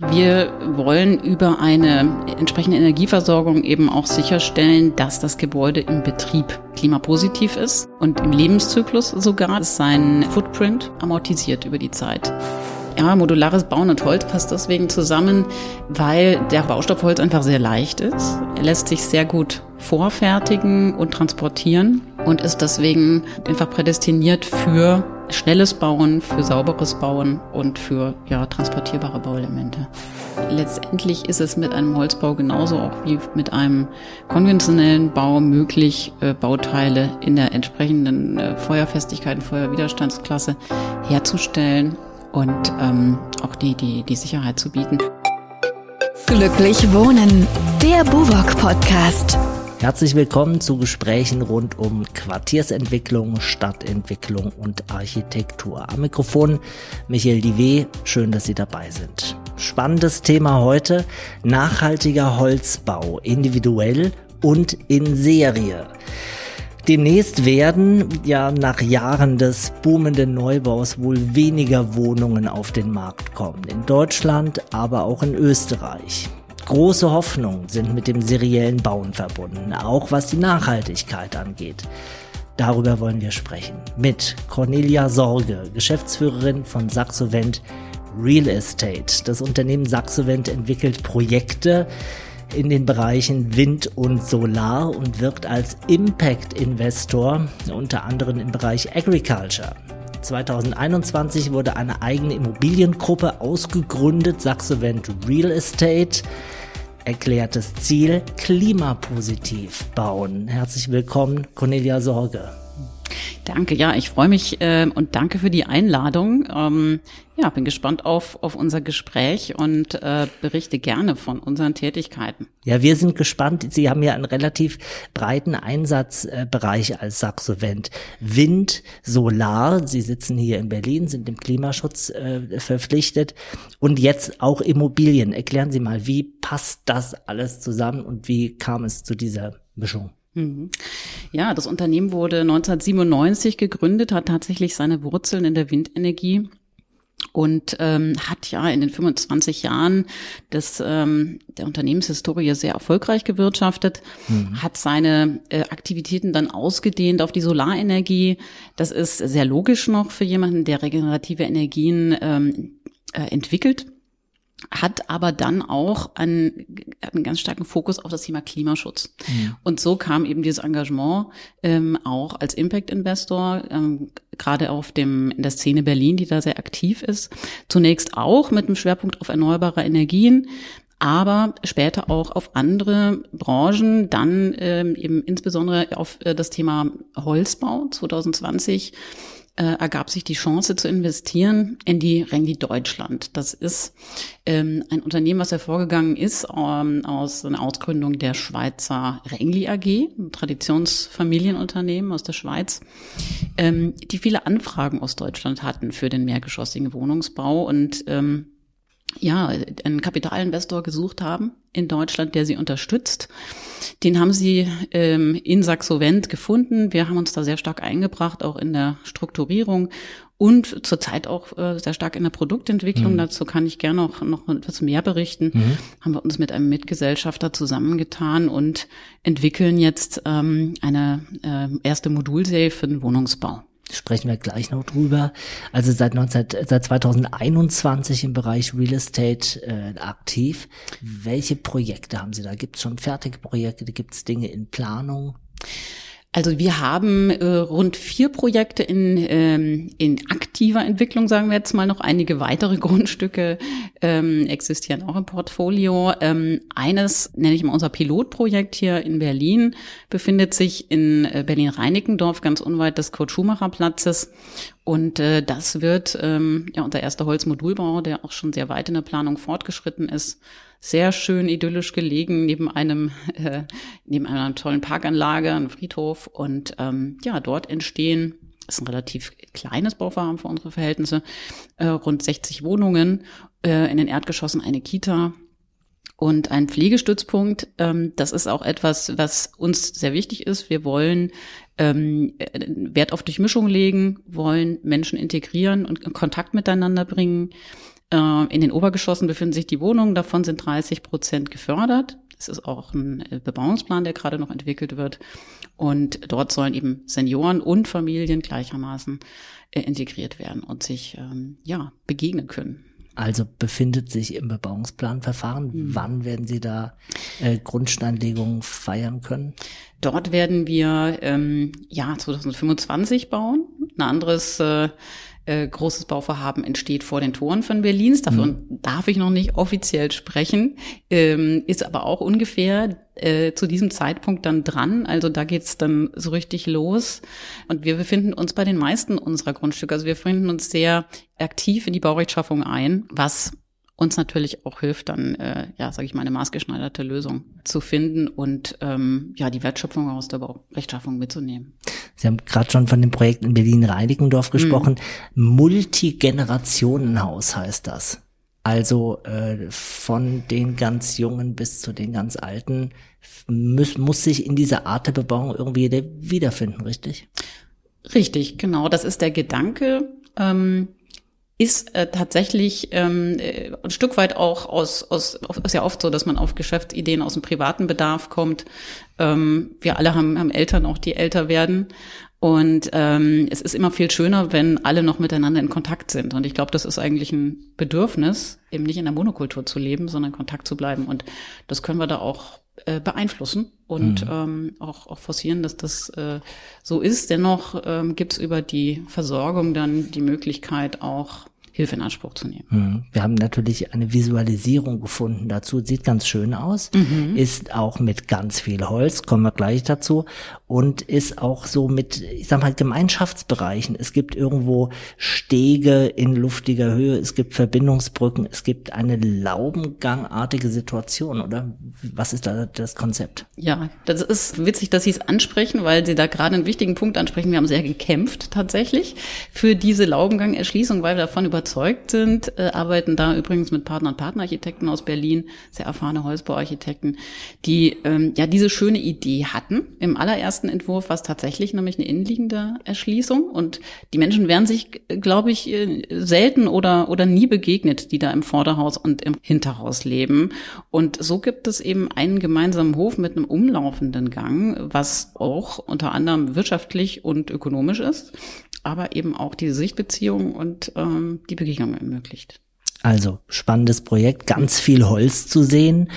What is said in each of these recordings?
Wir wollen über eine entsprechende Energieversorgung eben auch sicherstellen, dass das Gebäude im Betrieb klimapositiv ist und im Lebenszyklus sogar sein Footprint amortisiert über die Zeit. Ja, modulares Bauen und Holz passt deswegen zusammen, weil der Baustoff Holz einfach sehr leicht ist. Er lässt sich sehr gut vorfertigen und transportieren und ist deswegen einfach prädestiniert für schnelles Bauen, für sauberes Bauen und für ja, transportierbare Bauelemente. Letztendlich ist es mit einem Holzbau genauso auch wie mit einem konventionellen Bau möglich, äh, Bauteile in der entsprechenden äh, Feuerfestigkeit und Feuerwiderstandsklasse herzustellen und ähm, auch die, die, die Sicherheit zu bieten. Glücklich Wohnen, der Buwok Podcast. Herzlich willkommen zu Gesprächen rund um Quartiersentwicklung, Stadtentwicklung und Architektur. Am Mikrofon Michael Dive, schön, dass Sie dabei sind. Spannendes Thema heute, nachhaltiger Holzbau, individuell und in Serie. Demnächst werden ja nach Jahren des boomenden Neubaus wohl weniger Wohnungen auf den Markt kommen. In Deutschland, aber auch in Österreich. Große Hoffnungen sind mit dem seriellen Bauen verbunden, auch was die Nachhaltigkeit angeht. Darüber wollen wir sprechen mit Cornelia Sorge, Geschäftsführerin von Saxovent Real Estate. Das Unternehmen Saxovent entwickelt Projekte in den Bereichen Wind und Solar und wirkt als Impact Investor unter anderem im Bereich Agriculture. 2021 wurde eine eigene Immobiliengruppe ausgegründet, Saxovent Real Estate. Erklärtes Ziel, klimapositiv bauen. Herzlich willkommen, Cornelia Sorge. Danke, ja, ich freue mich äh, und danke für die Einladung. Ähm, ja, bin gespannt auf, auf unser Gespräch und äh, berichte gerne von unseren Tätigkeiten. Ja, wir sind gespannt. Sie haben ja einen relativ breiten Einsatzbereich als Saxovent. Wind, Solar, Sie sitzen hier in Berlin, sind dem Klimaschutz äh, verpflichtet und jetzt auch Immobilien. Erklären Sie mal, wie passt das alles zusammen und wie kam es zu dieser Mischung? Ja, das Unternehmen wurde 1997 gegründet, hat tatsächlich seine Wurzeln in der Windenergie und ähm, hat ja in den 25 Jahren des, ähm, der Unternehmenshistorie sehr erfolgreich gewirtschaftet, mhm. hat seine äh, Aktivitäten dann ausgedehnt auf die Solarenergie. Das ist sehr logisch noch für jemanden, der regenerative Energien ähm, äh, entwickelt hat aber dann auch einen, einen ganz starken Fokus auf das Thema Klimaschutz. Mhm. Und so kam eben dieses Engagement ähm, auch als Impact-Investor, ähm, gerade auf dem in der Szene Berlin, die da sehr aktiv ist, zunächst auch mit einem Schwerpunkt auf erneuerbare Energien, aber später auch auf andere Branchen, dann ähm, eben insbesondere auf äh, das Thema Holzbau 2020 äh, ergab sich die Chance zu investieren in die Rengi Deutschland. Das ist ähm, ein Unternehmen, was hervorgegangen ist ähm, aus einer Ausgründung der Schweizer Rengli AG, ein Traditionsfamilienunternehmen aus der Schweiz, ähm, die viele Anfragen aus Deutschland hatten für den mehrgeschossigen Wohnungsbau und ähm, ja, einen Kapitalinvestor gesucht haben in Deutschland, der sie unterstützt. Den haben sie ähm, in Saxovent gefunden. Wir haben uns da sehr stark eingebracht, auch in der Strukturierung und zurzeit auch äh, sehr stark in der Produktentwicklung. Mhm. Dazu kann ich gerne noch, noch etwas mehr berichten. Mhm. Haben wir uns mit einem Mitgesellschafter zusammengetan und entwickeln jetzt ähm, eine äh, erste Modulserie für den Wohnungsbau sprechen wir gleich noch drüber. Also seit 19, seit 2021 im Bereich Real Estate äh, aktiv. Welche Projekte haben Sie da? Gibt es schon fertige Projekte? Gibt es Dinge in Planung? Also wir haben äh, rund vier Projekte in, ähm, in aktiver Entwicklung, sagen wir jetzt mal noch. Einige weitere Grundstücke ähm, existieren auch im Portfolio. Ähm, eines nenne ich mal unser Pilotprojekt hier in Berlin, befindet sich in äh, Berlin-Reinickendorf, ganz unweit des Kurt-Schumacher-Platzes. Und äh, das wird ähm, ja unser erster Holzmodulbau, der auch schon sehr weit in der Planung fortgeschritten ist sehr schön idyllisch gelegen neben einem äh, neben einer tollen Parkanlage, einem Friedhof und ähm, ja dort entstehen ist ein relativ kleines Bauvorhaben für unsere Verhältnisse, äh, rund 60 Wohnungen, äh, in den Erdgeschossen eine Kita und ein Pflegestützpunkt. Ähm, das ist auch etwas, was uns sehr wichtig ist. Wir wollen ähm, Wert auf Durchmischung legen, wollen Menschen integrieren und in Kontakt miteinander bringen Äh, in den Obergeschossen befinden sich die Wohnungen, davon sind 30 Prozent gefördert. Es ist auch ein äh, Bebauungsplan, der gerade noch entwickelt wird. Und dort sollen eben Senioren und Familien gleichermaßen äh, integriert werden und sich ähm, ja begegnen können. Also befindet sich im Bebauungsplanverfahren. Mhm. Wann werden Sie da äh, Grundsteinlegungen feiern können? Dort werden wir ähm, ja 2025 bauen. Ein anderes äh, äh, großes Bauvorhaben entsteht vor den Toren von Berlins. Davon mhm. darf ich noch nicht offiziell sprechen, ähm, ist aber auch ungefähr äh, zu diesem Zeitpunkt dann dran. Also da geht's dann so richtig los. Und wir befinden uns bei den meisten unserer Grundstücke. Also wir befinden uns sehr aktiv in die Baurechtschaffung ein, was uns natürlich auch hilft, dann, äh, ja, sage ich mal, eine maßgeschneiderte Lösung zu finden und ähm, ja, die Wertschöpfung aus der Rechtschaffung mitzunehmen. Sie haben gerade schon von dem Projekt in Berlin-Reinickendorf gesprochen. Mhm. Multigenerationenhaus heißt das. Also äh, von den ganz Jungen bis zu den ganz Alten muss, muss sich in dieser Art der Bebauung irgendwie wiederfinden, richtig? Richtig, genau. Das ist der Gedanke. Ähm, ist äh, tatsächlich ähm, äh, ein Stück weit auch aus, aus, ist ja oft so, dass man auf Geschäftsideen aus dem privaten Bedarf kommt. Ähm, wir alle haben, haben Eltern auch, die älter werden. Und ähm, es ist immer viel schöner, wenn alle noch miteinander in Kontakt sind. Und ich glaube, das ist eigentlich ein Bedürfnis, eben nicht in der Monokultur zu leben, sondern in Kontakt zu bleiben. Und das können wir da auch äh, beeinflussen und mhm. ähm, auch, auch forcieren, dass das äh, so ist. Dennoch ähm, gibt es über die Versorgung dann die Möglichkeit auch Hilfe in Anspruch zu nehmen. Mhm. Wir haben natürlich eine Visualisierung gefunden dazu, sieht ganz schön aus, mhm. ist auch mit ganz viel Holz, kommen wir gleich dazu, und ist auch so mit, ich sag mal, Gemeinschaftsbereichen. Es gibt irgendwo Stege in luftiger Höhe, es gibt Verbindungsbrücken, es gibt eine laubengangartige Situation, oder? Was ist da das Konzept? Ja, das ist witzig, dass Sie es ansprechen, weil Sie da gerade einen wichtigen Punkt ansprechen. Wir haben sehr gekämpft tatsächlich für diese Laubengang-Erschließung, weil wir davon über überzeugt sind, äh, arbeiten da übrigens mit Partner und Partnerarchitekten aus Berlin, sehr erfahrene Holzbauarchitekten, die ähm, ja diese schöne Idee hatten. Im allerersten Entwurf war es tatsächlich nämlich eine innenliegende Erschließung und die Menschen wären sich, glaube ich, äh, selten oder, oder nie begegnet, die da im Vorderhaus und im Hinterhaus leben. Und so gibt es eben einen gemeinsamen Hof mit einem umlaufenden Gang, was auch unter anderem wirtschaftlich und ökonomisch ist aber eben auch diese Sichtbeziehung und ähm, die Begegnung ermöglicht. Also spannendes Projekt, ganz viel Holz zu sehen.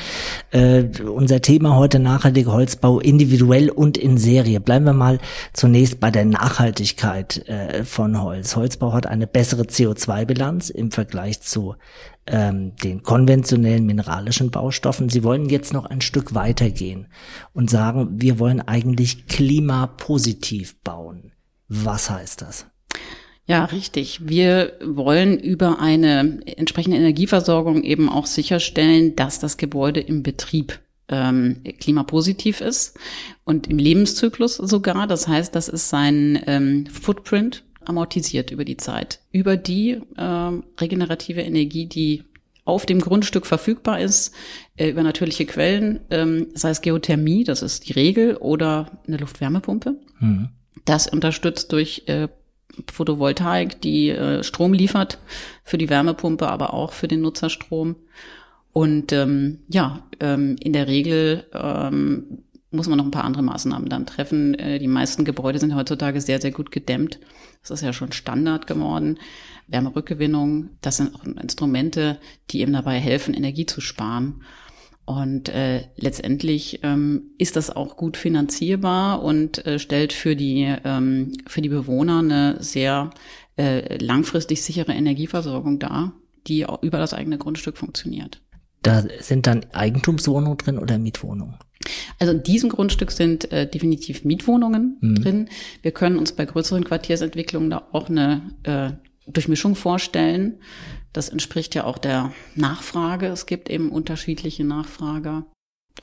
Äh, unser Thema heute nachhaltiger Holzbau individuell und in Serie. Bleiben wir mal zunächst bei der Nachhaltigkeit äh, von Holz. Holzbau hat eine bessere CO2-Bilanz im Vergleich zu ähm, den konventionellen mineralischen Baustoffen. Sie wollen jetzt noch ein Stück weitergehen und sagen, wir wollen eigentlich klimapositiv bauen. Was heißt das? Ja, richtig. Wir wollen über eine entsprechende Energieversorgung eben auch sicherstellen, dass das Gebäude im Betrieb ähm, klimapositiv ist und im Lebenszyklus sogar. Das heißt, das ist sein ähm, Footprint amortisiert über die Zeit, über die ähm, regenerative Energie, die auf dem Grundstück verfügbar ist, äh, über natürliche Quellen, ähm, sei es Geothermie, das ist die Regel, oder eine Luftwärmepumpe. Mhm. Das unterstützt durch äh, Photovoltaik, die äh, Strom liefert für die Wärmepumpe, aber auch für den Nutzerstrom. Und ähm, ja, ähm, in der Regel ähm, muss man noch ein paar andere Maßnahmen dann treffen. Äh, die meisten Gebäude sind heutzutage sehr, sehr gut gedämmt. Das ist ja schon Standard geworden. Wärmerückgewinnung, das sind auch Instrumente, die eben dabei helfen, Energie zu sparen. Und äh, letztendlich ähm, ist das auch gut finanzierbar und äh, stellt für die, ähm, für die Bewohner eine sehr äh, langfristig sichere Energieversorgung dar, die auch über das eigene Grundstück funktioniert. Da sind dann Eigentumswohnungen drin oder Mietwohnungen? Also in diesem Grundstück sind äh, definitiv Mietwohnungen mhm. drin. Wir können uns bei größeren Quartiersentwicklungen da auch eine äh, Durchmischung vorstellen. Das entspricht ja auch der Nachfrage. Es gibt eben unterschiedliche Nachfrager.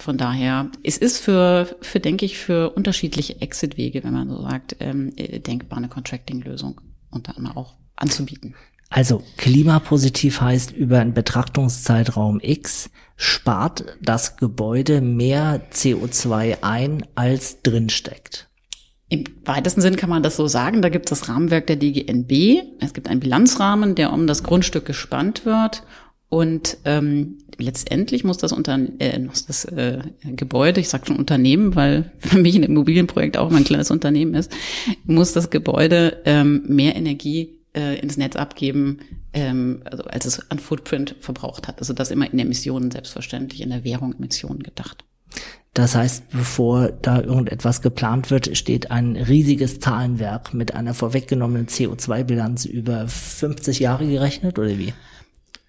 Von daher, es ist für, für denke ich, für unterschiedliche Exit-Wege, wenn man so sagt, ähm, äh, denkbar eine Contracting-Lösung unter anderem auch anzubieten. Also klimapositiv heißt über einen Betrachtungszeitraum X spart das Gebäude mehr CO2 ein, als drinsteckt. Im weitesten Sinn kann man das so sagen. Da gibt es das Rahmenwerk der DGNB. Es gibt einen Bilanzrahmen, der um das Grundstück gespannt wird. Und ähm, letztendlich muss das, Unter äh, muss das äh, Gebäude, ich sage schon Unternehmen, weil für mich ein Immobilienprojekt auch mein kleines Unternehmen ist, muss das Gebäude ähm, mehr Energie äh, ins Netz abgeben, ähm, also als es an Footprint verbraucht hat. Also das immer in Emissionen selbstverständlich, in der Währung Emissionen gedacht. Das heißt, bevor da irgendetwas geplant wird, steht ein riesiges Zahlenwerk mit einer vorweggenommenen CO2-Bilanz über 50 Jahre gerechnet oder wie?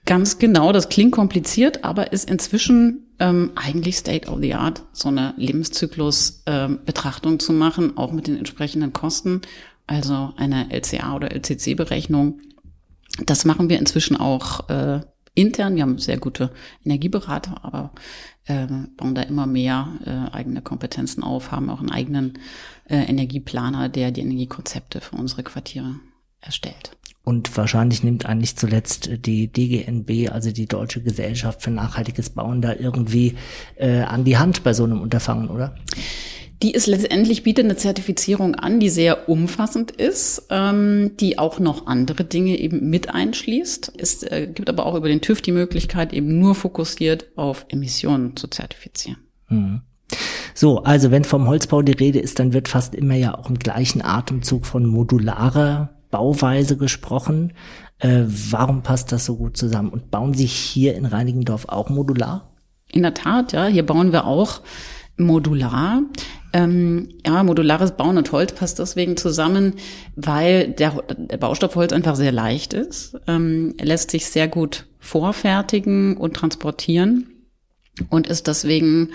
Ganz genau, das klingt kompliziert, aber ist inzwischen ähm, eigentlich State of the Art, so eine Lebenszyklus-Betrachtung ähm, zu machen, auch mit den entsprechenden Kosten, also eine LCA oder LCC-Berechnung. Das machen wir inzwischen auch äh, intern. Wir haben sehr gute Energieberater, aber äh, bauen da immer mehr äh, eigene Kompetenzen auf, haben auch einen eigenen äh, Energieplaner, der die Energiekonzepte für unsere Quartiere erstellt. Und wahrscheinlich nimmt eigentlich zuletzt die DGNB, also die Deutsche Gesellschaft für nachhaltiges Bauen, da irgendwie äh, an die Hand bei so einem Unterfangen, oder? Die ist letztendlich bietet eine Zertifizierung an, die sehr umfassend ist, ähm, die auch noch andere Dinge eben mit einschließt. Es äh, gibt aber auch über den TÜV die Möglichkeit, eben nur fokussiert auf Emissionen zu zertifizieren. Mhm. So, also wenn vom Holzbau die Rede ist, dann wird fast immer ja auch im gleichen Atemzug von modularer Bauweise gesprochen. Äh, warum passt das so gut zusammen? Und bauen Sie hier in Reinigendorf auch modular? In der Tat, ja. Hier bauen wir auch modular. Ähm, ja, modulares Bauen und Holz passt deswegen zusammen, weil der, der Baustoff Holz einfach sehr leicht ist, ähm, lässt sich sehr gut vorfertigen und transportieren und ist deswegen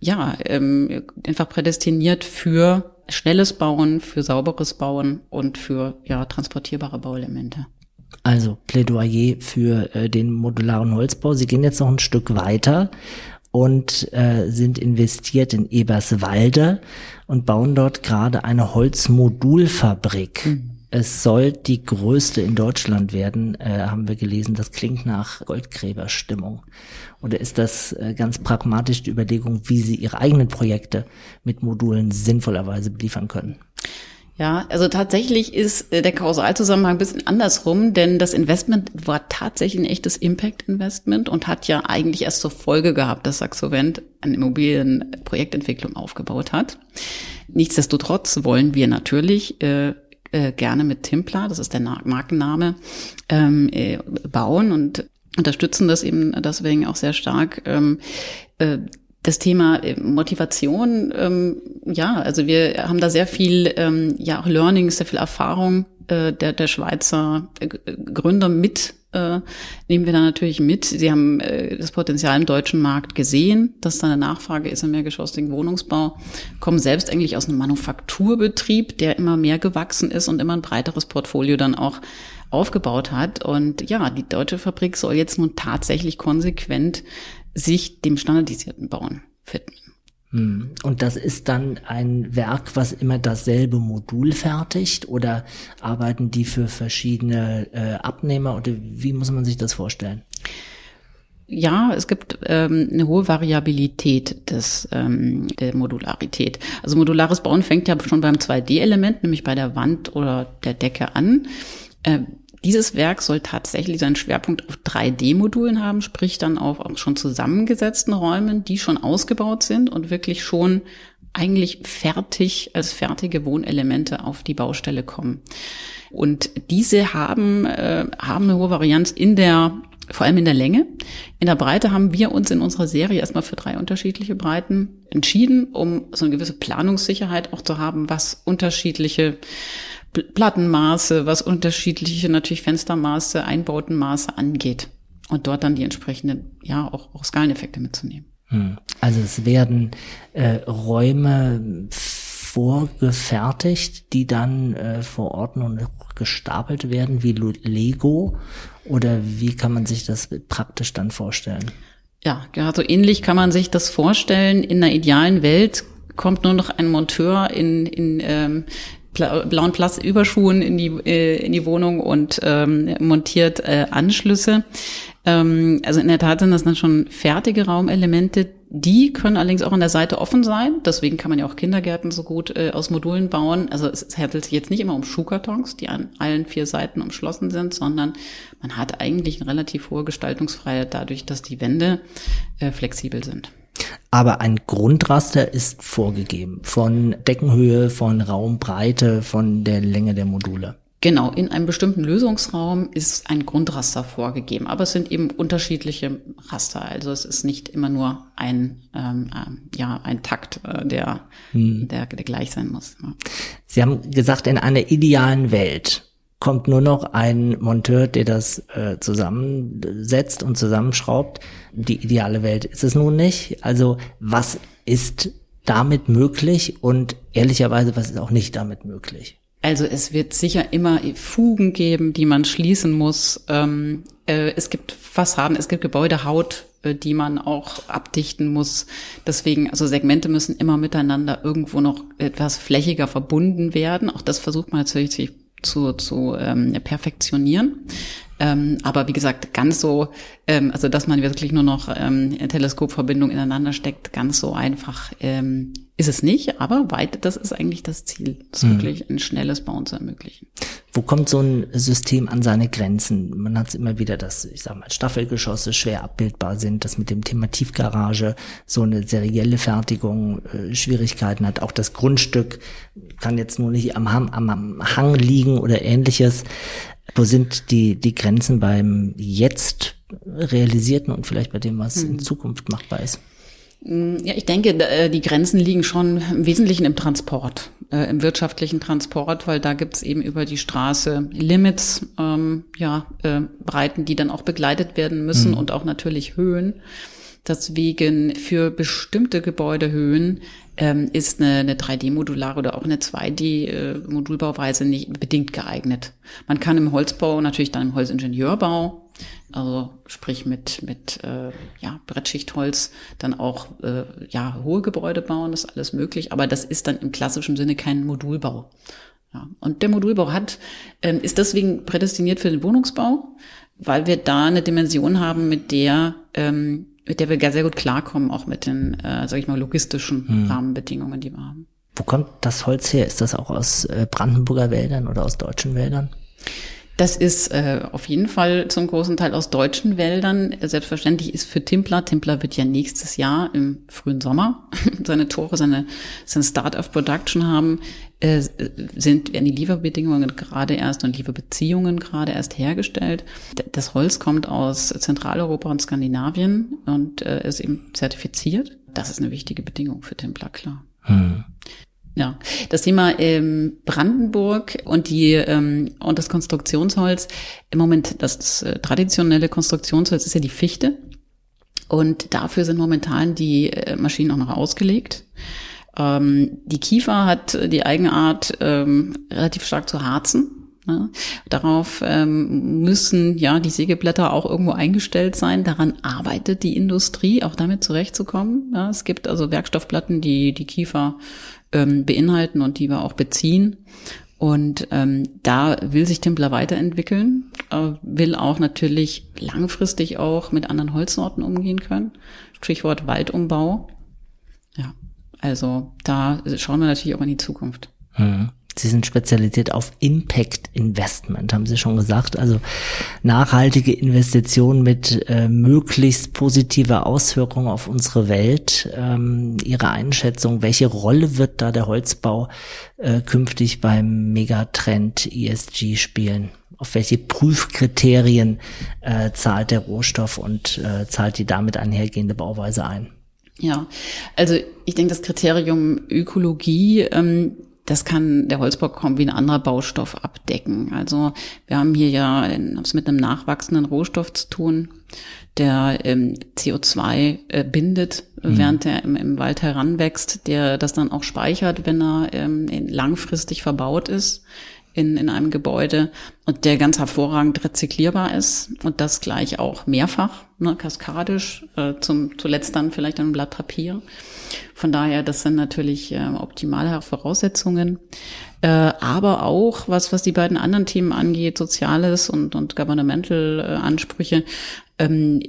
ja ähm, einfach prädestiniert für schnelles Bauen, für sauberes Bauen und für ja transportierbare Bauelemente. Also Plädoyer für äh, den modularen Holzbau. Sie gehen jetzt noch ein Stück weiter und äh, sind investiert in Eberswalde und bauen dort gerade eine Holzmodulfabrik. Mhm. Es soll die größte in Deutschland werden, äh, haben wir gelesen. Das klingt nach Goldgräberstimmung. Oder ist das äh, ganz pragmatisch die Überlegung, wie Sie Ihre eigenen Projekte mit Modulen sinnvollerweise beliefern können? Ja, also tatsächlich ist äh, der Kausalzusammenhang ein bisschen andersrum, denn das Investment war tatsächlich ein echtes Impact-Investment und hat ja eigentlich erst zur Folge gehabt, dass Saxovent eine Immobilienprojektentwicklung aufgebaut hat. Nichtsdestotrotz wollen wir natürlich äh, äh, gerne mit Timpler, das ist der Markenname, ähm, äh, bauen und unterstützen das eben deswegen auch sehr stark. Ähm, äh, das Thema äh, Motivation, ähm, ja, also wir haben da sehr viel, ähm, ja auch Learning, sehr viel Erfahrung äh, der, der Schweizer äh, Gründer mit, äh, nehmen wir da natürlich mit. Sie haben äh, das Potenzial im deutschen Markt gesehen, dass da eine Nachfrage ist im mehrgeschossigen Wohnungsbau, kommen selbst eigentlich aus einem Manufakturbetrieb, der immer mehr gewachsen ist und immer ein breiteres Portfolio dann auch aufgebaut hat. Und ja, die deutsche Fabrik soll jetzt nun tatsächlich konsequent sich dem standardisierten Bauen widmen. Hm. Und das ist dann ein Werk, was immer dasselbe Modul fertigt oder arbeiten die für verschiedene äh, Abnehmer oder wie muss man sich das vorstellen? Ja, es gibt ähm, eine hohe Variabilität des, ähm, der Modularität. Also modulares Bauen fängt ja schon beim 2D-Element, nämlich bei der Wand oder der Decke an. Äh, dieses Werk soll tatsächlich seinen Schwerpunkt auf 3D-Modulen haben, sprich dann auf schon zusammengesetzten Räumen, die schon ausgebaut sind und wirklich schon eigentlich fertig als fertige Wohnelemente auf die Baustelle kommen. Und diese haben, äh, haben eine hohe Varianz in der vor allem in der Länge. In der Breite haben wir uns in unserer Serie erstmal für drei unterschiedliche Breiten entschieden, um so eine gewisse Planungssicherheit auch zu haben, was unterschiedliche Plattenmaße, was unterschiedliche natürlich Fenstermaße, Einbautenmaße angeht. Und dort dann die entsprechenden, ja, auch, auch Skaleneffekte mitzunehmen. Hm. Also es werden äh, Räume vorgefertigt, die dann äh, vor Ort nun gestapelt werden wie Lego? Oder wie kann man sich das praktisch dann vorstellen? Ja, ja, so ähnlich kann man sich das vorstellen. In einer idealen Welt kommt nur noch ein Monteur in, in ähm, blauen Plastüberschuhen in die, äh, in die Wohnung und ähm, montiert äh, Anschlüsse. Ähm, also in der Tat sind das dann schon fertige Raumelemente, die können allerdings auch an der Seite offen sein. Deswegen kann man ja auch Kindergärten so gut äh, aus Modulen bauen. Also es handelt sich jetzt nicht immer um Schuhkartons, die an allen vier Seiten umschlossen sind, sondern man hat eigentlich eine relativ hohe Gestaltungsfreiheit dadurch, dass die Wände äh, flexibel sind. Aber ein Grundraster ist vorgegeben von Deckenhöhe, von Raumbreite, von der Länge der Module. Genau, in einem bestimmten Lösungsraum ist ein Grundraster vorgegeben, aber es sind eben unterschiedliche Raster. Also es ist nicht immer nur ein, ähm, äh, ja, ein Takt, äh, der, hm. der, der gleich sein muss. Ja. Sie haben gesagt, in einer idealen Welt kommt nur noch ein Monteur, der das äh, zusammensetzt und zusammenschraubt. Die ideale Welt ist es nun nicht. Also was ist damit möglich und ehrlicherweise, was ist auch nicht damit möglich? Also es wird sicher immer Fugen geben, die man schließen muss. Ähm, äh, es gibt Fassaden, es gibt Gebäudehaut, äh, die man auch abdichten muss. Deswegen, also Segmente müssen immer miteinander irgendwo noch etwas flächiger verbunden werden. Auch das versucht man natürlich zu, zu ähm, perfektionieren. Ähm, aber wie gesagt, ganz so, ähm, also dass man wirklich nur noch ähm, Teleskopverbindungen ineinander steckt, ganz so einfach ähm, ist es nicht. Aber weit, das ist eigentlich das Ziel, das mhm. wirklich ein schnelles Bauen zu ermöglichen. Wo kommt so ein System an seine Grenzen? Man hat immer wieder, dass, ich sag mal, Staffelgeschosse schwer abbildbar sind, dass mit dem Thema Tiefgarage so eine serielle Fertigung äh, Schwierigkeiten hat. Auch das Grundstück kann jetzt nur nicht am, am, am Hang liegen oder ähnliches. Wo sind die, die Grenzen beim jetzt realisierten und vielleicht bei dem, was hm. in Zukunft machbar ist? Mm, ja, ich denke, äh, die Grenzen liegen schon im Wesentlichen im Transport, äh, im wirtschaftlichen Transport, weil da gibt's eben über die Straße Limits, ähm, ja, äh, Breiten, die dann auch begleitet werden müssen mhm. und auch natürlich Höhen. Deswegen für bestimmte Gebäudehöhen ähm, ist eine, eine 3D-modulare oder auch eine 2D-Modulbauweise nicht bedingt geeignet. Man kann im Holzbau natürlich dann im Holzingenieurbau, also sprich mit mit äh, ja Brettschichtholz dann auch äh, ja hohe Gebäude bauen, das ist alles möglich, aber das ist dann im klassischen Sinne kein Modulbau. Ja, und der Modulbau hat ähm, ist deswegen prädestiniert für den Wohnungsbau, weil wir da eine Dimension haben, mit der ähm, mit der wir sehr gut klarkommen, auch mit den, äh, sag ich mal, logistischen hm. Rahmenbedingungen, die wir haben. Wo kommt das Holz her? Ist das auch aus äh, Brandenburger Wäldern oder aus deutschen Wäldern? Das ist äh, auf jeden Fall zum großen Teil aus deutschen Wäldern. Selbstverständlich ist für Timpler, Timpler wird ja nächstes Jahr im frühen Sommer seine Tore, seine, seine Start of Production haben, äh, sind, werden die Lieferbedingungen gerade erst und Lieferbeziehungen gerade erst hergestellt. Das Holz kommt aus Zentraleuropa und Skandinavien und äh, ist eben zertifiziert. Das ist eine wichtige Bedingung für Timpler, klar. Hm. Ja, das Thema ähm, Brandenburg und die ähm, und das Konstruktionsholz. Im Moment das, das äh, traditionelle Konstruktionsholz ist ja die Fichte und dafür sind momentan die äh, Maschinen auch noch ausgelegt. Ähm, die Kiefer hat die Eigenart, ähm, relativ stark zu harzen. Ne? Darauf ähm, müssen ja die Sägeblätter auch irgendwo eingestellt sein. Daran arbeitet die Industrie, auch damit zurechtzukommen. Ja, es gibt also Werkstoffplatten, die die Kiefer ähm, beinhalten und die wir auch beziehen. Und ähm, da will sich Timpler weiterentwickeln, äh, will auch natürlich langfristig auch mit anderen Holzsorten umgehen können. Stichwort Waldumbau. Ja, also da schauen wir natürlich auch in die Zukunft. Mhm. Sie sind spezialisiert auf Impact Investment, haben Sie schon gesagt. Also nachhaltige Investitionen mit äh, möglichst positiver Auswirkung auf unsere Welt. Ähm, Ihre Einschätzung, welche Rolle wird da der Holzbau äh, künftig beim Megatrend ESG spielen? Auf welche Prüfkriterien äh, zahlt der Rohstoff und äh, zahlt die damit einhergehende Bauweise ein? Ja, also ich denke, das Kriterium Ökologie ähm, das kann der Holzbau kaum wie ein anderer Baustoff abdecken. Also wir haben hier ja es mit einem nachwachsenden Rohstoff zu tun, der ähm, CO2 äh, bindet, mhm. während er im, im, Wald heranwächst, der das dann auch speichert, wenn er ähm, langfristig verbaut ist in, in einem Gebäude und der ganz hervorragend rezyklierbar ist und das gleich auch mehrfach, ne, kaskadisch, äh, zum, zuletzt dann vielleicht ein Blatt Papier. Von daher, das sind natürlich äh, optimale Voraussetzungen. Äh, aber auch, was, was die beiden anderen Themen angeht, Soziales und, und Governmental äh, Ansprüche, ähm,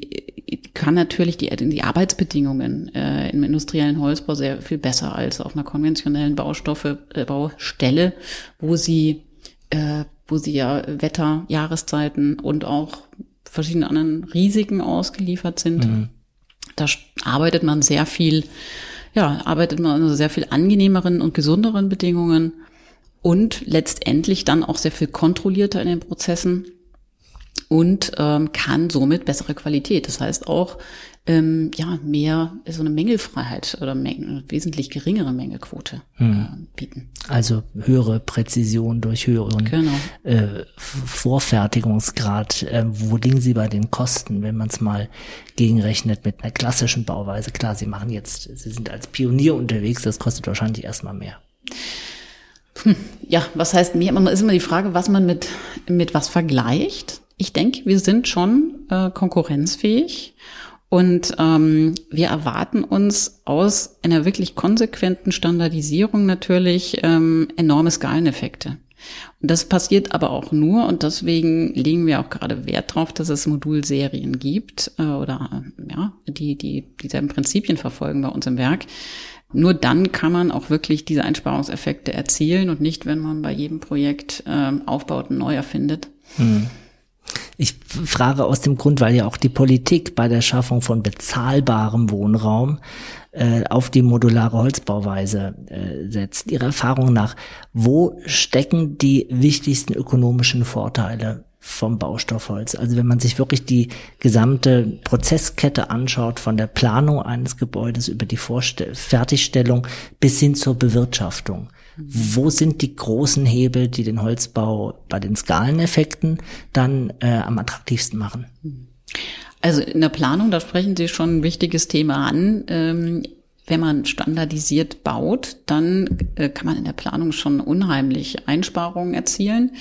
kann natürlich die, die Arbeitsbedingungen äh, im industriellen Holzbau sehr viel besser als auf einer konventionellen Baustoffe, äh, Baustelle, wo sie, äh, wo sie ja Wetter, Jahreszeiten und auch verschiedene anderen Risiken ausgeliefert sind. Mhm. Da arbeitet man sehr viel, ja, arbeitet man unter sehr viel angenehmeren und gesunderen Bedingungen und letztendlich dann auch sehr viel kontrollierter in den Prozessen und ähm, kann somit bessere Qualität. Das heißt auch ähm, ja mehr so eine Mängelfreiheit oder Mängel, wesentlich geringere Mängelquote hm. äh, bieten. Also höhere Präzision durch höheren genau. äh, Vorfertigungsgrad. Äh, wo liegen Sie bei den Kosten, wenn man es mal gegenrechnet mit einer klassischen Bauweise? Klar, Sie machen jetzt, Sie sind als Pionier unterwegs, das kostet wahrscheinlich erstmal mehr. Hm, ja, was heißt mehr? Man ist immer die Frage, was man mit, mit was vergleicht. Ich denke, wir sind schon äh, konkurrenzfähig und ähm, wir erwarten uns aus einer wirklich konsequenten Standardisierung natürlich ähm, enorme Skaleneffekte. Und das passiert aber auch nur und deswegen legen wir auch gerade Wert darauf, dass es Modulserien gibt äh, oder äh, ja, die, die dieselben Prinzipien verfolgen bei uns im Werk. Nur dann kann man auch wirklich diese Einsparungseffekte erzielen und nicht, wenn man bei jedem Projekt äh, Aufbauten neu erfindet. Hm. Ich frage aus dem Grund, weil ja auch die Politik bei der Schaffung von bezahlbarem Wohnraum äh, auf die modulare Holzbauweise äh, setzt. Ihrer Erfahrung nach, wo stecken die wichtigsten ökonomischen Vorteile vom Baustoffholz. Also wenn man sich wirklich die gesamte Prozesskette anschaut, von der Planung eines Gebäudes über die Vorstell Fertigstellung bis hin zur Bewirtschaftung. Wo sind die großen Hebel, die den Holzbau bei den Skaleneffekten dann äh, am attraktivsten machen? Also in der Planung, da sprechen Sie schon ein wichtiges Thema an. Ähm wenn man standardisiert baut, dann äh, kann man in der Planung schon unheimlich Einsparungen erzielen.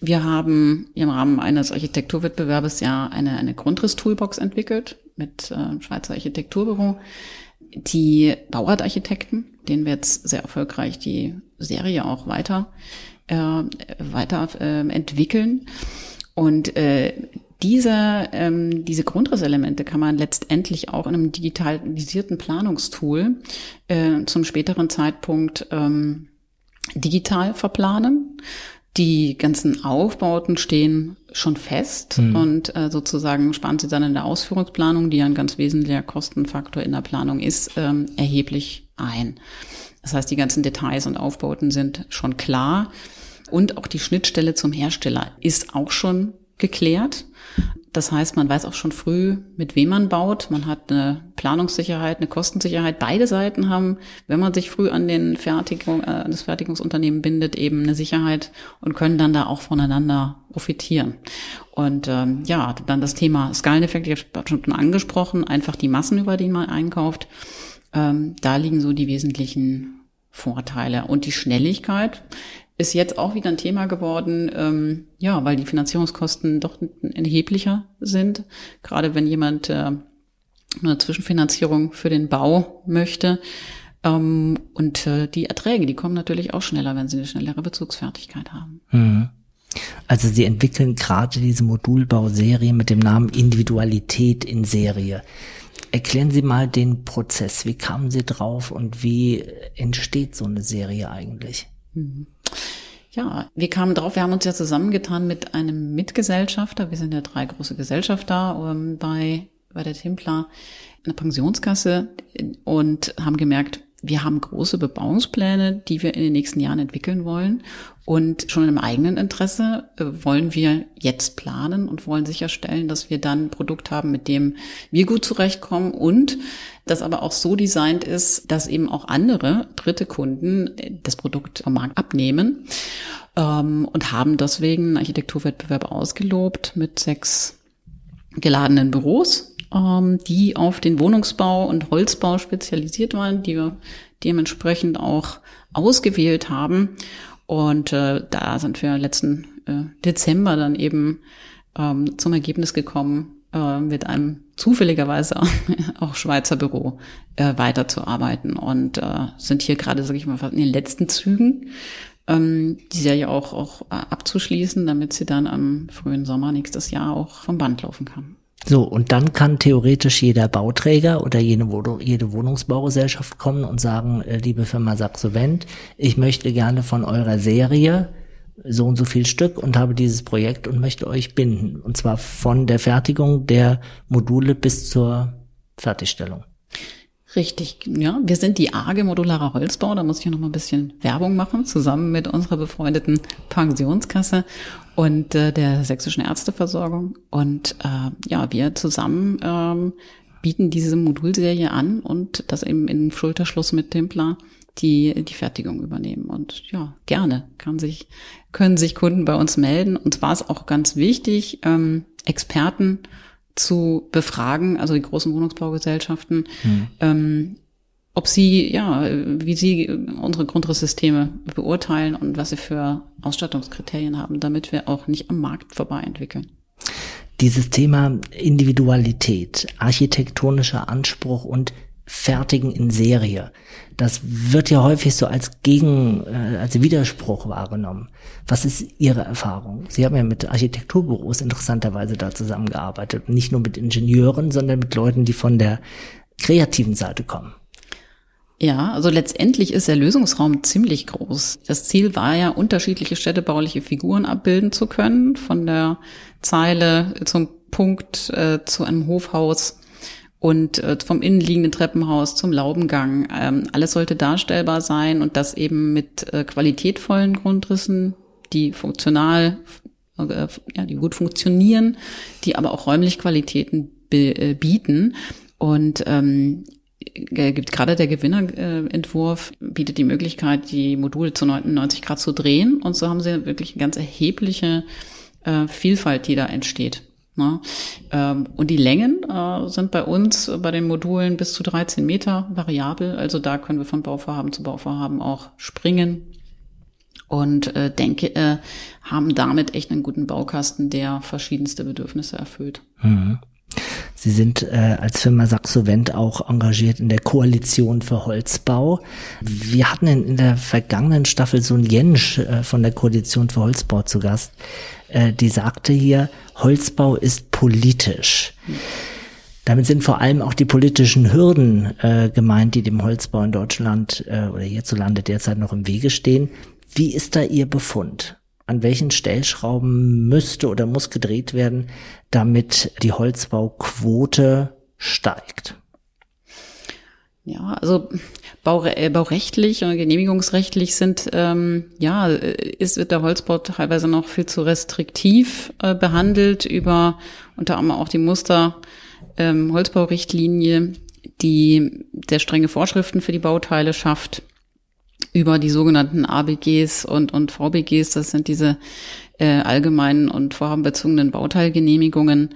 Wir haben im Rahmen eines Architekturwettbewerbes ja eine, eine Grundriss-Toolbox entwickelt mit äh, Schweizer Architekturbüro. Die Bauartarchitekten, denen wir jetzt sehr erfolgreich die Serie auch weiter, äh, weiter äh, entwickeln. Und äh, diese, ähm, diese Grundrisselemente kann man letztendlich auch in einem digitalisierten Planungstool äh, zum späteren Zeitpunkt ähm, digital verplanen. Die ganzen Aufbauten stehen schon fest mhm. und äh, sozusagen sparen sie dann in der Ausführungsplanung, die ja ein ganz wesentlicher Kostenfaktor in der Planung ist, ähm, erheblich ein. Das heißt, die ganzen Details und Aufbauten sind schon klar und auch die Schnittstelle zum Hersteller ist auch schon geklärt. Das heißt, man weiß auch schon früh, mit wem man baut. Man hat eine Planungssicherheit, eine Kostensicherheit. Beide Seiten haben, wenn man sich früh an den Fertigung, äh, das Fertigungsunternehmen bindet, eben eine Sicherheit und können dann da auch voneinander profitieren. Und ähm, ja, dann das Thema Skaleneffekt, ich habe schon angesprochen, einfach die Massen, über die man einkauft. Ähm, da liegen so die wesentlichen Vorteile. Und die Schnelligkeit ist jetzt auch wieder ein Thema geworden, ähm, ja, weil die Finanzierungskosten doch erheblicher sind. Gerade wenn jemand äh, eine Zwischenfinanzierung für den Bau möchte. Ähm, und äh, die Erträge, die kommen natürlich auch schneller, wenn sie eine schnellere Bezugsfertigkeit haben. Mhm. Also Sie entwickeln gerade diese Modulbauserie mit dem Namen Individualität in Serie. Erklären Sie mal den Prozess. Wie kamen Sie drauf und wie entsteht so eine Serie eigentlich? Mhm. Ja, wir kamen drauf, wir haben uns ja zusammengetan mit einem Mitgesellschafter. Wir sind ja drei große Gesellschafter ähm, bei, bei der Templar, einer Pensionskasse und haben gemerkt, wir haben große Bebauungspläne, die wir in den nächsten Jahren entwickeln wollen. Und schon im eigenen Interesse äh, wollen wir jetzt planen und wollen sicherstellen, dass wir dann ein Produkt haben, mit dem wir gut zurechtkommen und das aber auch so designt ist, dass eben auch andere dritte Kunden äh, das Produkt vom Markt abnehmen ähm, und haben deswegen einen Architekturwettbewerb ausgelobt mit sechs geladenen Büros, die auf den Wohnungsbau und Holzbau spezialisiert waren, die wir dementsprechend auch ausgewählt haben. Und äh, da sind wir letzten äh, Dezember dann eben ähm, zum Ergebnis gekommen, äh, mit einem zufälligerweise auch Schweizer Büro äh, weiterzuarbeiten und äh, sind hier gerade, sage ich mal, in den letzten Zügen, ähm, die Serie auch, auch äh, abzuschließen, damit sie dann am frühen Sommer nächstes Jahr auch vom Band laufen kann. So, und dann kann theoretisch jeder Bauträger oder jede, jede Wohnungsbaugesellschaft kommen und sagen, äh, liebe Firma Saxovent, ich möchte gerne von eurer Serie so und so viel Stück und habe dieses Projekt und möchte euch binden. Und zwar von der Fertigung der Module bis zur Fertigstellung. Richtig, ja. Wir sind die AGE Modulare Holzbau. Da muss ich noch mal ein bisschen Werbung machen, zusammen mit unserer befreundeten Pensionskasse und äh, der sächsischen Ärzteversorgung. Und äh, ja, wir zusammen ähm, bieten diese Modulserie an und das eben im Schulterschluss mit Templar die die Fertigung übernehmen. Und ja, gerne kann sich, können sich Kunden bei uns melden. Und zwar ist auch ganz wichtig, ähm, Experten zu befragen, also die großen Wohnungsbaugesellschaften, mhm. ähm, ob sie, ja, wie sie unsere Grundrisssysteme beurteilen und was sie für Ausstattungskriterien haben, damit wir auch nicht am Markt vorbei entwickeln. Dieses Thema Individualität, architektonischer Anspruch und Fertigen in Serie. Das wird ja häufig so als Gegen, äh, als Widerspruch wahrgenommen. Was ist Ihre Erfahrung? Sie haben ja mit Architekturbüros interessanterweise da zusammengearbeitet. Nicht nur mit Ingenieuren, sondern mit Leuten, die von der kreativen Seite kommen. Ja, also letztendlich ist der Lösungsraum ziemlich groß. Das Ziel war ja, unterschiedliche städtebauliche Figuren abbilden zu können, von der Zeile zum Punkt äh, zu einem Hofhaus und äh, vom innenliegenden Treppenhaus zum Laubengang. Ähm, alles sollte darstellbar sein und das eben mit äh, qualitätvollen Grundrissen, die funktional, äh, ja, die gut funktionieren, die aber auch räumlich Qualitäten bieten. Und ähm, gibt gerade der Gewinnerentwurf bietet die Möglichkeit, die Module zu 99 Grad zu drehen. Und so haben sie wirklich eine ganz erhebliche äh, Vielfalt, die da entsteht. Ne? Ähm, und die Längen äh, sind bei uns bei den Modulen bis zu 13 Meter variabel. Also da können wir von Bauvorhaben zu Bauvorhaben auch springen. Und äh, denke, äh, haben damit echt einen guten Baukasten, der verschiedenste Bedürfnisse erfüllt. Mhm. Sie sind äh, als Firma Saxovent auch engagiert in der Koalition für Holzbau. Wir hatten in, in der vergangenen Staffel so ein Jensch äh, von der Koalition für Holzbau zu Gast. Äh, die sagte hier, Holzbau ist politisch. Damit sind vor allem auch die politischen Hürden äh, gemeint, die dem Holzbau in Deutschland äh, oder hierzulande derzeit noch im Wege stehen. Wie ist da Ihr Befund? An welchen Stellschrauben müsste oder muss gedreht werden, damit die Holzbauquote steigt? Ja, also äh, baurechtlich und genehmigungsrechtlich sind, ähm, ja, ist wird der Holzbau teilweise noch viel zu restriktiv äh, behandelt über unter anderem auch die Muster ähm, Holzbaurichtlinie, die sehr strenge Vorschriften für die Bauteile schafft über die sogenannten ABGs und, und VBGs, das sind diese äh, allgemeinen und vorhabenbezogenen Bauteilgenehmigungen.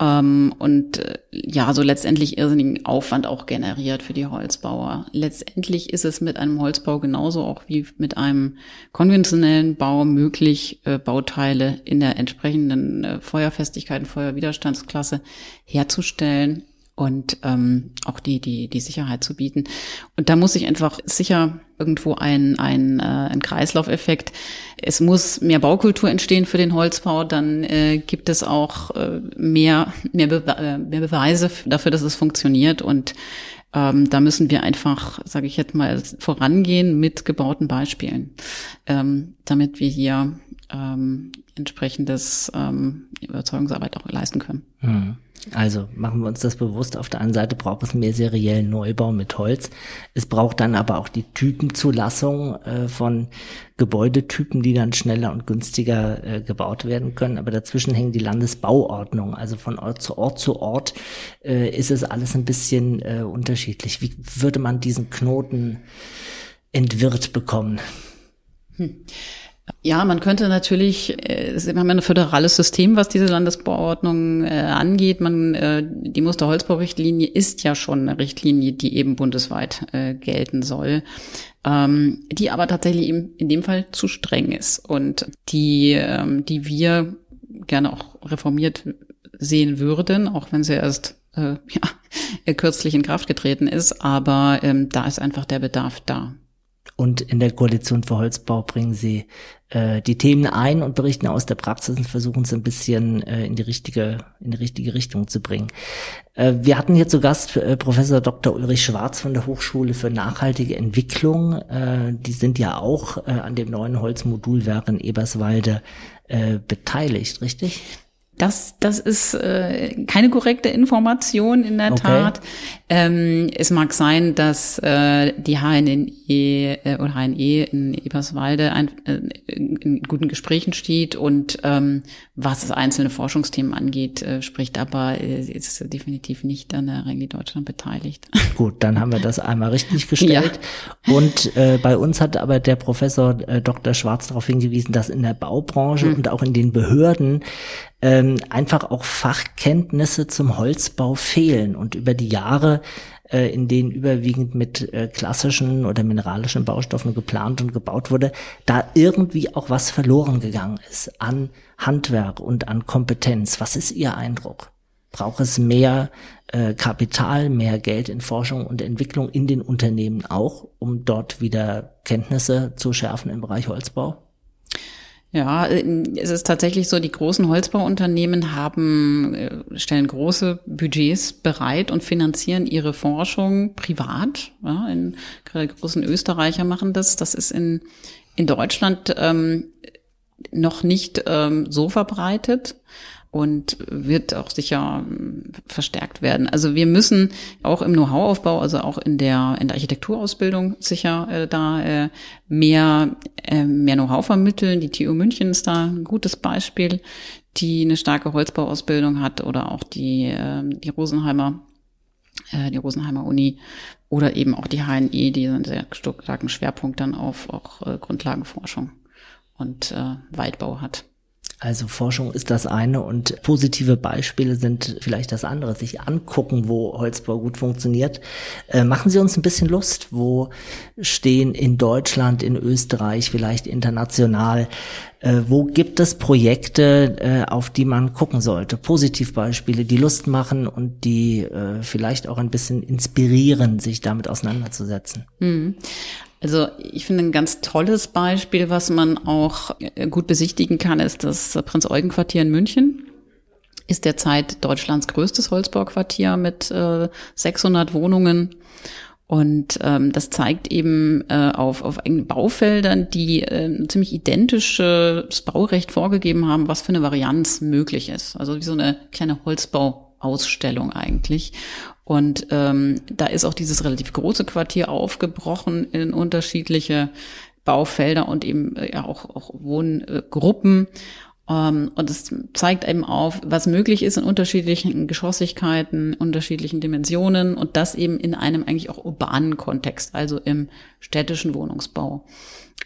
Ähm, und äh, ja, so letztendlich irrsinnigen Aufwand auch generiert für die Holzbauer. Letztendlich ist es mit einem Holzbau genauso auch wie mit einem konventionellen Bau möglich, äh, Bauteile in der entsprechenden äh, Feuerfestigkeit Feuerwiderstandsklasse herzustellen und ähm, auch die, die, die Sicherheit zu bieten. Und da muss ich einfach sicher irgendwo ein, ein, äh, ein Kreislaufeffekt. Es muss mehr Baukultur entstehen für den Holzbau, dann äh, gibt es auch äh, mehr, mehr, Be äh, mehr Beweise dafür, dass es funktioniert. Und ähm, da müssen wir einfach, sage ich jetzt mal, vorangehen mit gebauten Beispielen, ähm, damit wir hier ähm, entsprechendes ähm, Überzeugungsarbeit auch leisten können. Mhm. Also machen wir uns das bewusst. Auf der einen Seite braucht es mehr seriellen Neubau mit Holz. Es braucht dann aber auch die Typenzulassung äh, von Gebäudetypen, die dann schneller und günstiger äh, gebaut werden können. Aber dazwischen hängen die Landesbauordnung. Also von Ort zu Ort zu Ort äh, ist es alles ein bisschen äh, unterschiedlich. Wie würde man diesen Knoten entwirrt bekommen? Hm. Ja, man könnte natürlich, äh, wir haben ja ein föderales System, was diese Landesbauordnung äh, angeht. Man, äh, die Musterholzbaurichtlinie ist ja schon eine Richtlinie, die eben bundesweit äh, gelten soll, ähm, die aber tatsächlich eben in dem Fall zu streng ist und die, ähm, die wir gerne auch reformiert sehen würden, auch wenn sie erst äh, ja, kürzlich in Kraft getreten ist. Aber ähm, da ist einfach der Bedarf da. Und in der Koalition für Holzbau bringen Sie äh, die Themen ein und berichten aus der Praxis und versuchen es ein bisschen äh, in die richtige in die richtige Richtung zu bringen. Äh, wir hatten hier zu Gast äh, Professor Dr. Ulrich Schwarz von der Hochschule für nachhaltige Entwicklung. Äh, die sind ja auch äh, an dem neuen Holzmodulwerk in Eberswalde äh, beteiligt, richtig? Das, das ist äh, keine korrekte Information in der okay. Tat. Ähm, es mag sein, dass äh, die HNE äh, oder HNE in Eberswalde ein, äh, in guten Gesprächen steht und ähm, was einzelne Forschungsthemen angeht, äh, spricht aber äh, ist definitiv nicht an der Rengi Deutschland beteiligt. Gut, dann haben wir das einmal richtig gestellt. Ja. Und äh, bei uns hat aber der Professor äh, Dr. Schwarz darauf hingewiesen, dass in der Baubranche mhm. und auch in den Behörden ähm, einfach auch Fachkenntnisse zum Holzbau fehlen und über die Jahre äh, in denen überwiegend mit äh, klassischen oder mineralischen Baustoffen geplant und gebaut wurde, da irgendwie auch was verloren gegangen ist an Handwerk und an Kompetenz. Was ist Ihr Eindruck? Braucht es mehr äh, Kapital, mehr Geld in Forschung und Entwicklung in den Unternehmen auch, um dort wieder Kenntnisse zu schärfen im Bereich Holzbau? Ja, äh, es ist tatsächlich so, die großen Holzbauunternehmen haben, äh, stellen große Budgets bereit und finanzieren ihre Forschung privat. Ja, in, gerade großen Österreicher machen das. Das ist in, in Deutschland ähm, noch nicht ähm, so verbreitet und wird auch sicher ähm, verstärkt werden. Also wir müssen auch im Know-how-Aufbau, also auch in der in der Architekturausbildung sicher äh, da äh, mehr äh, mehr Know-how vermitteln. Die TU München ist da ein gutes Beispiel, die eine starke Holzbauausbildung hat oder auch die äh, die Rosenheimer äh, die Rosenheimer Uni oder eben auch die HNE, die einen sehr starken Schwerpunkt dann auf auch äh, Grundlagenforschung und äh, Waldbau hat. Also Forschung ist das eine und positive Beispiele sind vielleicht das andere. Sich angucken, wo Holzbau gut funktioniert. Äh, machen Sie uns ein bisschen Lust. Wo stehen in Deutschland, in Österreich, vielleicht international, äh, wo gibt es Projekte, äh, auf die man gucken sollte? Positivbeispiele, die Lust machen und die äh, vielleicht auch ein bisschen inspirieren, sich damit auseinanderzusetzen. Also ich finde ein ganz tolles Beispiel, was man auch äh, gut besichtigen kann, ist das Prinz-Eugen-Quartier in München. Ist derzeit Deutschlands größtes Holzbauquartier mit äh, 600 Wohnungen. Und ähm, das zeigt eben äh, auf, auf Baufeldern, die äh, ziemlich identisches Baurecht vorgegeben haben, was für eine Varianz möglich ist. Also wie so eine kleine Holzbauausstellung eigentlich. Und ähm, da ist auch dieses relativ große Quartier aufgebrochen in unterschiedliche Baufelder und eben äh, ja auch, auch Wohngruppen. Ähm, und es zeigt eben auf, was möglich ist in unterschiedlichen Geschossigkeiten, unterschiedlichen Dimensionen und das eben in einem eigentlich auch urbanen Kontext, also im städtischen Wohnungsbau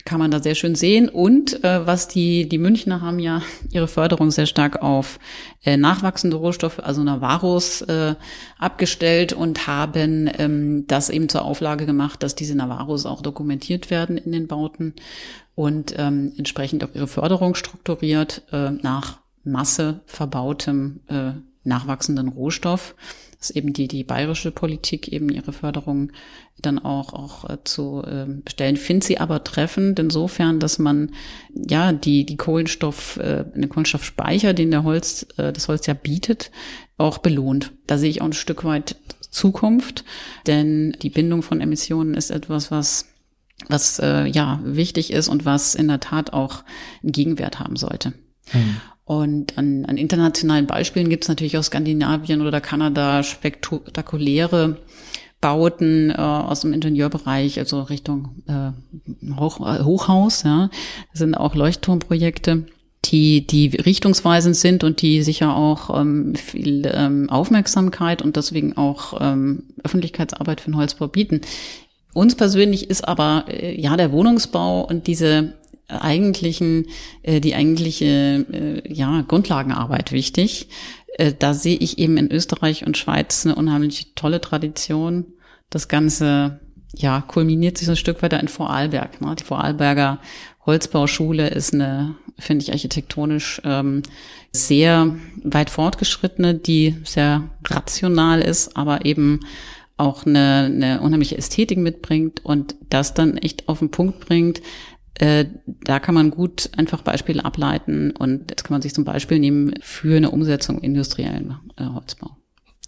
kann man da sehr schön sehen. Und äh, was die, die Münchner haben ja ihre Förderung sehr stark auf äh, nachwachsende Rohstoffe, also Navarros, äh, abgestellt und haben ähm, das eben zur Auflage gemacht, dass diese Navarros auch dokumentiert werden in den Bauten und ähm, entsprechend auch ihre Förderung strukturiert äh, nach Masse verbautem äh, nachwachsenden Rohstoff dass eben die, die bayerische Politik eben ihre Förderung dann auch, auch äh, zu äh, bestellen. Finde sie aber treffend insofern, dass man ja die, die Kohlenstoff, äh, den Kohlenstoffspeicher, den der Holz, äh, das Holz ja bietet, auch belohnt. Da sehe ich auch ein Stück weit Zukunft, denn die Bindung von Emissionen ist etwas, was was äh, ja wichtig ist und was in der Tat auch einen Gegenwert haben sollte. Mhm. Und an, an internationalen Beispielen gibt es natürlich aus Skandinavien oder Kanada spektakuläre Bauten äh, aus dem Ingenieurbereich, also Richtung äh, Hoch, äh, Hochhaus. Ja, das sind auch Leuchtturmprojekte, die die richtungsweisend sind und die sicher auch ähm, viel ähm, Aufmerksamkeit und deswegen auch ähm, Öffentlichkeitsarbeit für den Holzbau bieten. Uns persönlich ist aber äh, ja der Wohnungsbau und diese eigentlichen, äh, die eigentliche äh, ja, Grundlagenarbeit wichtig. Äh, da sehe ich eben in Österreich und Schweiz eine unheimlich tolle Tradition. Das Ganze ja kulminiert sich so ein Stück weiter in Vorarlberg. Ne? Die Vorarlberger Holzbauschule ist eine, finde ich, architektonisch ähm, sehr weit fortgeschrittene, die sehr rational ist, aber eben auch eine, eine unheimliche Ästhetik mitbringt und das dann echt auf den Punkt bringt. Äh, da kann man gut einfach Beispiele ableiten und jetzt kann man sich zum Beispiel nehmen für eine Umsetzung industriellen äh, Holzbau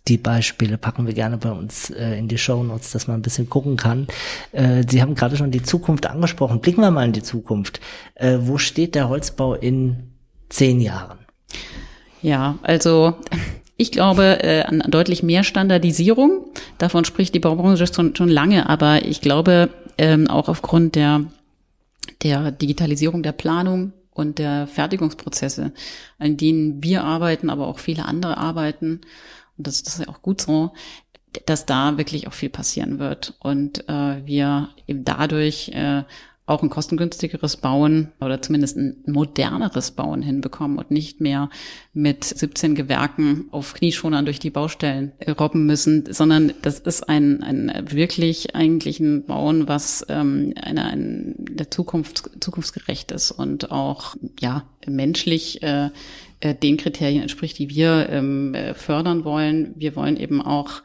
die Beispiele packen wir gerne bei uns äh, in die Show Notes, dass man ein bisschen gucken kann. Äh, Sie haben gerade schon die Zukunft angesprochen. Blicken wir mal in die Zukunft. Äh, wo steht der Holzbau in zehn Jahren? Ja, also ich glaube äh, an deutlich mehr Standardisierung. Davon spricht die Baubranche schon, schon lange, aber ich glaube ähm, auch aufgrund der, der Digitalisierung der Planung und der Fertigungsprozesse, an denen wir arbeiten, aber auch viele andere arbeiten, und das, das ist ja auch gut so, dass da wirklich auch viel passieren wird. Und äh, wir eben dadurch äh, auch ein kostengünstigeres Bauen oder zumindest ein moderneres Bauen hinbekommen und nicht mehr mit 17 Gewerken auf Knieschonern durch die Baustellen robben müssen, sondern das ist ein, ein wirklich eigentlich ein Bauen, was ähm, einer ein, der Zukunft zukunftsgerecht ist und auch ja menschlich äh, äh, den Kriterien entspricht, die wir ähm, äh, fördern wollen. Wir wollen eben auch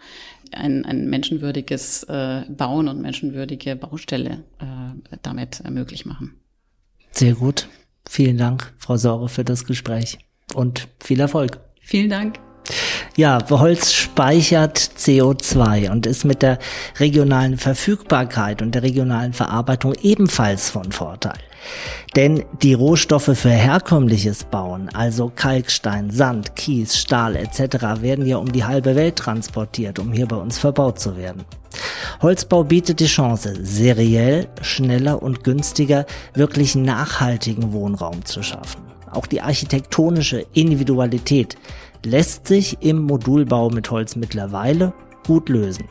ein, ein menschenwürdiges äh, Bauen und menschenwürdige Baustelle äh, damit äh, möglich machen. Sehr gut. Vielen Dank, Frau Saure, für das Gespräch und viel Erfolg. Vielen Dank. Ja, Holz speichert CO2 und ist mit der regionalen Verfügbarkeit und der regionalen Verarbeitung ebenfalls von Vorteil. Denn die Rohstoffe für herkömmliches Bauen, also Kalkstein, Sand, Kies, Stahl etc., werden ja um die halbe Welt transportiert, um hier bei uns verbaut zu werden. Holzbau bietet die Chance, seriell, schneller und günstiger wirklich nachhaltigen Wohnraum zu schaffen. Auch die architektonische Individualität lässt sich im Modulbau mit Holz mittlerweile gut lösen.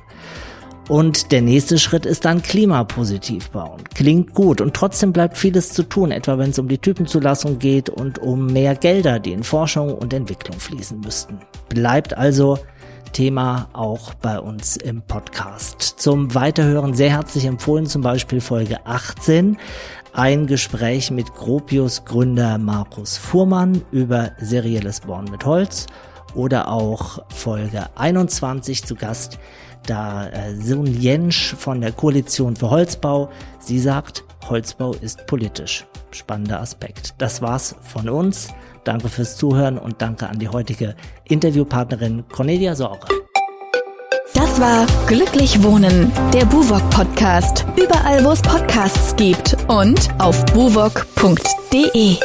Und der nächste Schritt ist dann klimapositiv bauen. Klingt gut und trotzdem bleibt vieles zu tun, etwa wenn es um die Typenzulassung geht und um mehr Gelder, die in Forschung und Entwicklung fließen müssten. Bleibt also Thema auch bei uns im Podcast. Zum Weiterhören sehr herzlich empfohlen zum Beispiel Folge 18, ein Gespräch mit Gropius Gründer Markus Fuhrmann über serielles Bauen mit Holz oder auch Folge 21 zu Gast da äh, Sun Jensch von der Koalition für Holzbau. Sie sagt, Holzbau ist politisch. Spannender Aspekt. Das war's von uns. Danke fürs Zuhören und danke an die heutige Interviewpartnerin Cornelia Sorge. Das war Glücklich Wohnen, der Buwok Podcast. Überall, wo es Podcasts gibt und auf buwok.de.